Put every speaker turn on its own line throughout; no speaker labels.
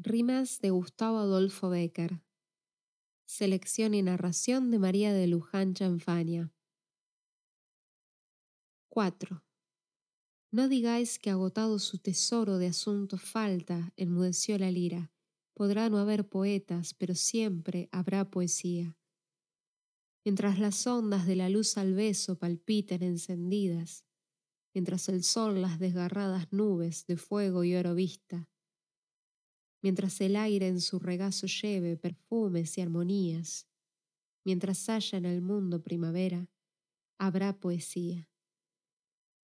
Rimas de Gustavo Adolfo Becker. Selección y narración de María de Luján Chanfania. 4. No digáis que agotado su tesoro de asuntos falta, enmudeció la lira. Podrá no haber poetas, pero siempre habrá poesía. Mientras las ondas de la luz al beso palpiten encendidas, mientras el sol las desgarradas nubes de fuego y oro vista, mientras el aire en su regazo lleve perfumes y armonías, mientras haya en el mundo primavera, habrá poesía.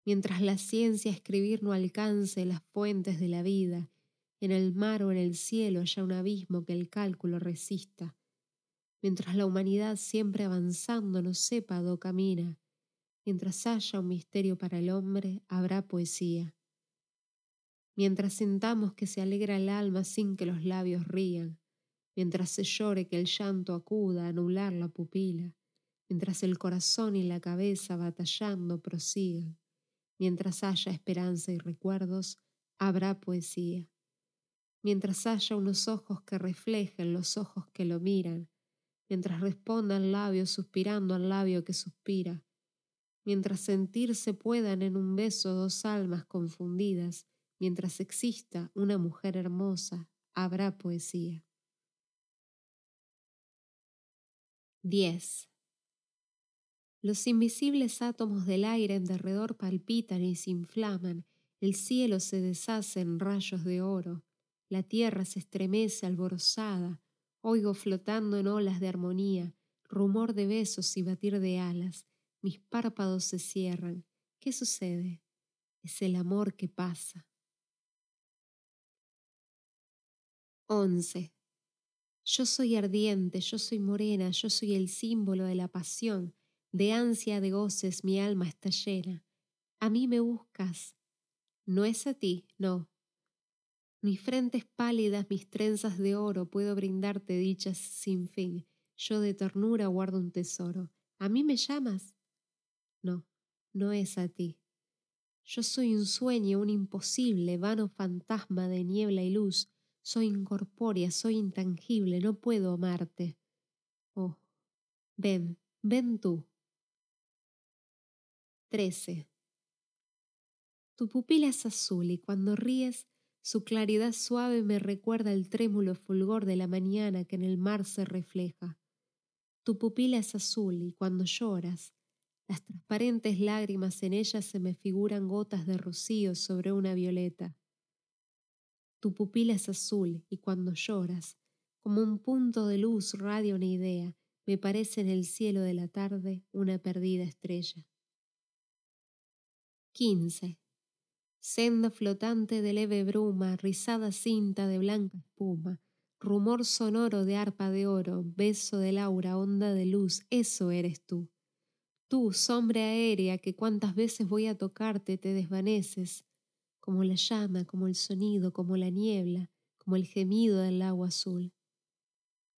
Mientras la ciencia escribir no alcance las fuentes de la vida, en el mar o en el cielo haya un abismo que el cálculo resista, mientras la humanidad siempre avanzando no sepa do camina, mientras haya un misterio para el hombre, habrá poesía mientras sintamos que se alegra el alma sin que los labios rían, mientras se llore que el llanto acuda a anular la pupila, mientras el corazón y la cabeza batallando prosigan, mientras haya esperanza y recuerdos, habrá poesía. Mientras haya unos ojos que reflejen los ojos que lo miran, mientras responda el labio suspirando al labio que suspira, mientras sentirse puedan en un beso dos almas confundidas, Mientras exista una mujer hermosa, habrá poesía. 10. Los invisibles átomos del aire en derredor palpitan y se inflaman, el cielo se deshace en rayos de oro, la tierra se estremece alborozada, oigo flotando en olas de armonía, rumor de besos y batir de alas, mis párpados se cierran. ¿Qué sucede? Es el amor que pasa. 11. Yo soy ardiente, yo soy morena, yo soy el símbolo de la pasión, de ansia de goces mi alma está llena. A mí me buscas. No es a ti, no. Mis frentes pálidas, mis trenzas de oro, puedo brindarte dichas sin fin. Yo de ternura guardo un tesoro. ¿A mí me llamas? No, no es a ti. Yo soy un sueño, un imposible, vano fantasma de niebla y luz, soy incorpórea, soy intangible, no puedo amarte. Oh, ven, ven tú. 13. Tu pupila es azul y cuando ríes, su claridad suave me recuerda el trémulo fulgor de la mañana que en el mar se refleja. Tu pupila es azul y cuando lloras, las transparentes lágrimas en ella se me figuran gotas de rocío sobre una violeta. Tu pupila es azul y cuando lloras, como un punto de luz radia una idea, me parece en el cielo de la tarde una perdida estrella. 15. Senda flotante de leve bruma, rizada cinta de blanca espuma, rumor sonoro de arpa de oro, beso de laura, onda de luz, eso eres tú. Tú, sombra aérea, que cuantas veces voy a tocarte te desvaneces, como la llama, como el sonido, como la niebla, como el gemido del agua azul.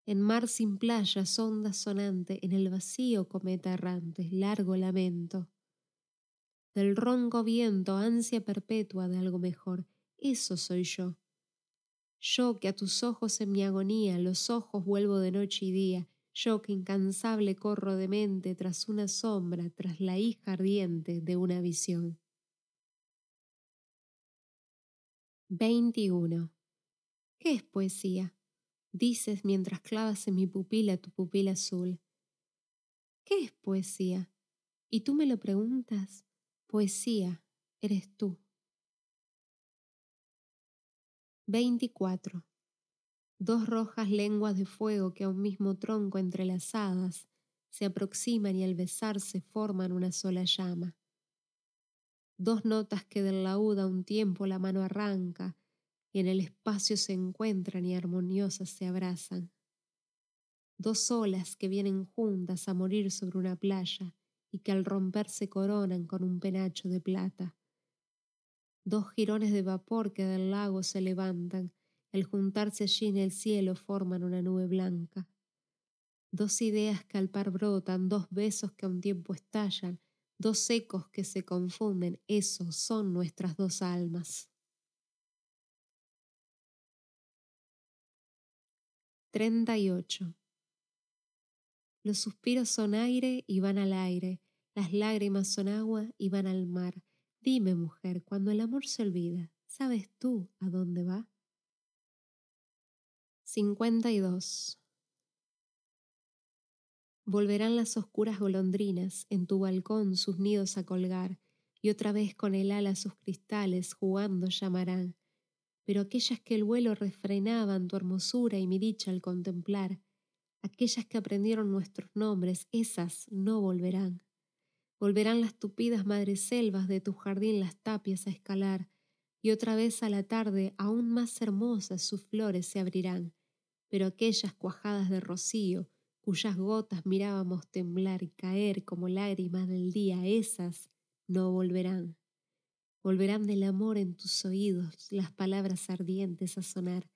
En mar sin playas, onda sonante, en el vacío cometa errante, largo lamento. Del ronco viento, ansia perpetua de algo mejor, eso soy yo. Yo que a tus ojos en mi agonía, los ojos vuelvo de noche y día, yo que incansable corro de mente tras una sombra, tras la hija ardiente de una visión. 21. ¿Qué es poesía? Dices mientras clavas en mi pupila tu pupila azul. ¿Qué es poesía? Y tú me lo preguntas. Poesía, eres tú. 24. Dos rojas lenguas de fuego que a un mismo tronco entrelazadas se aproximan y al besarse forman una sola llama dos notas que del laúd a un tiempo la mano arranca y en el espacio se encuentran y armoniosas se abrazan. Dos olas que vienen juntas a morir sobre una playa y que al romper se coronan con un penacho de plata. Dos jirones de vapor que del lago se levantan, al juntarse allí en el cielo forman una nube blanca. Dos ideas que al par brotan, dos besos que a un tiempo estallan, dos ecos que se confunden, esos son nuestras dos almas. 38. Los suspiros son aire y van al aire, las lágrimas son agua y van al mar. Dime, mujer, cuando el amor se olvida, ¿sabes tú a dónde va? 52. Volverán las oscuras golondrinas en tu balcón sus nidos a colgar, y otra vez con el ala sus cristales jugando llamarán pero aquellas que el vuelo refrenaban tu hermosura y mi dicha al contemplar, aquellas que aprendieron nuestros nombres, esas no volverán. Volverán las tupidas madreselvas de tu jardín las tapias a escalar, y otra vez a la tarde aún más hermosas sus flores se abrirán, pero aquellas cuajadas de rocío, cuyas gotas mirábamos temblar y caer como lágrimas del día, esas no volverán. Volverán del amor en tus oídos las palabras ardientes a sonar.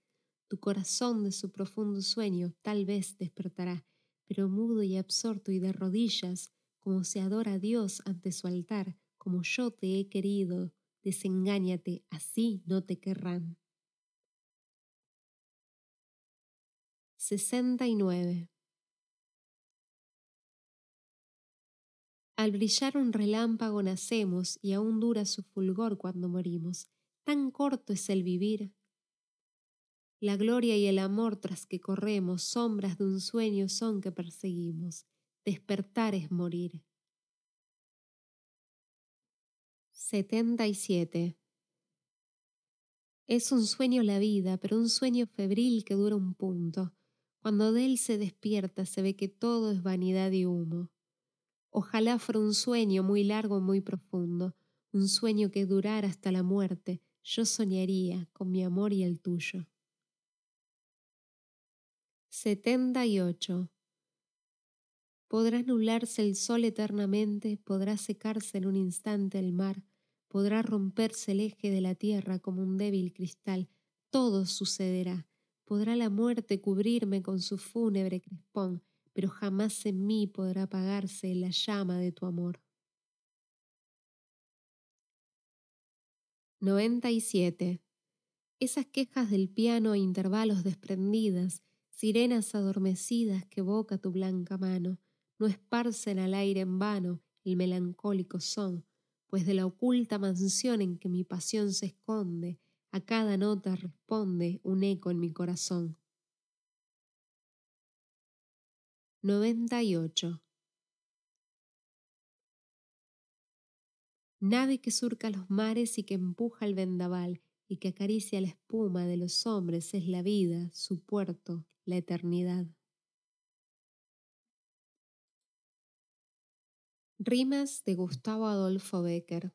Tu corazón de su profundo sueño tal vez despertará, pero mudo y absorto y de rodillas, como se adora a Dios ante su altar, como yo te he querido, desengáñate, así no te querrán. 69. Al brillar un relámpago nacemos y aún dura su fulgor cuando morimos. Tan corto es el vivir. La gloria y el amor tras que corremos, sombras de un sueño son que perseguimos. Despertar es morir. 77. Es un sueño la vida, pero un sueño febril que dura un punto. Cuando de él se despierta se ve que todo es vanidad y humo. Ojalá fuera un sueño muy largo, muy profundo, un sueño que durara hasta la muerte. Yo soñaría con mi amor y el tuyo. 78. Podrá anularse el sol eternamente, podrá secarse en un instante el mar, podrá romperse el eje de la tierra como un débil cristal, todo sucederá. Podrá la muerte cubrirme con su fúnebre crespón, pero jamás en mí podrá apagarse la llama de tu amor. 97. Esas quejas del piano a intervalos desprendidas, sirenas adormecidas que evoca tu blanca mano, no esparcen al aire en vano el melancólico son, pues de la oculta mansión en que mi pasión se esconde, a cada nota responde un eco en mi corazón. 98. Nave que surca los mares y que empuja el vendaval y que acaricia la espuma de los hombres es la vida, su puerto, la eternidad. Rimas de Gustavo Adolfo Becker.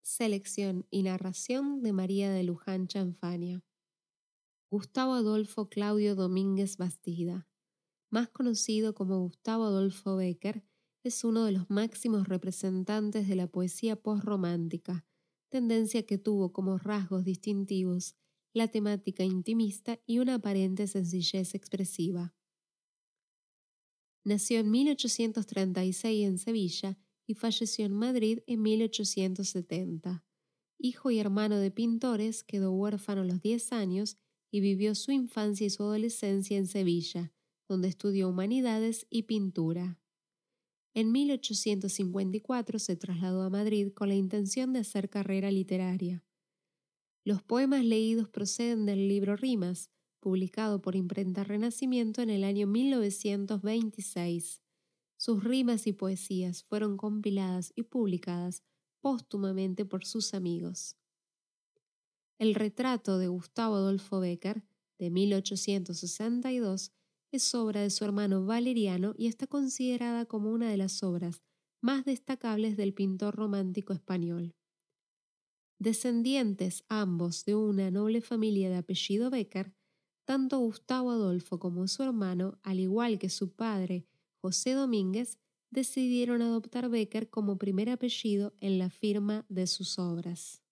Selección y narración de María de Luján Chanfania. Gustavo Adolfo Claudio Domínguez Bastida, más conocido como Gustavo Adolfo Becker, es uno de los máximos representantes de la poesía postromántica, tendencia que tuvo como rasgos distintivos la temática intimista y una aparente sencillez expresiva. Nació en 1836 en Sevilla y falleció en Madrid en 1870. Hijo y hermano de pintores, quedó huérfano a los 10 años y vivió su infancia y su adolescencia en Sevilla, donde estudió humanidades y pintura. En 1854 se trasladó a Madrid con la intención de hacer carrera literaria. Los poemas leídos proceden del libro Rimas, publicado por Imprenta Renacimiento en el año 1926. Sus rimas y poesías fueron compiladas y publicadas póstumamente por sus amigos. El retrato de Gustavo Adolfo Becker, de 1862, es obra de su hermano Valeriano y está considerada como una de las obras más destacables del pintor romántico español. Descendientes ambos de una noble familia de apellido Becker, tanto Gustavo Adolfo como su hermano, al igual que su padre, José Domínguez, decidieron adoptar Becker como primer apellido en la firma de sus obras.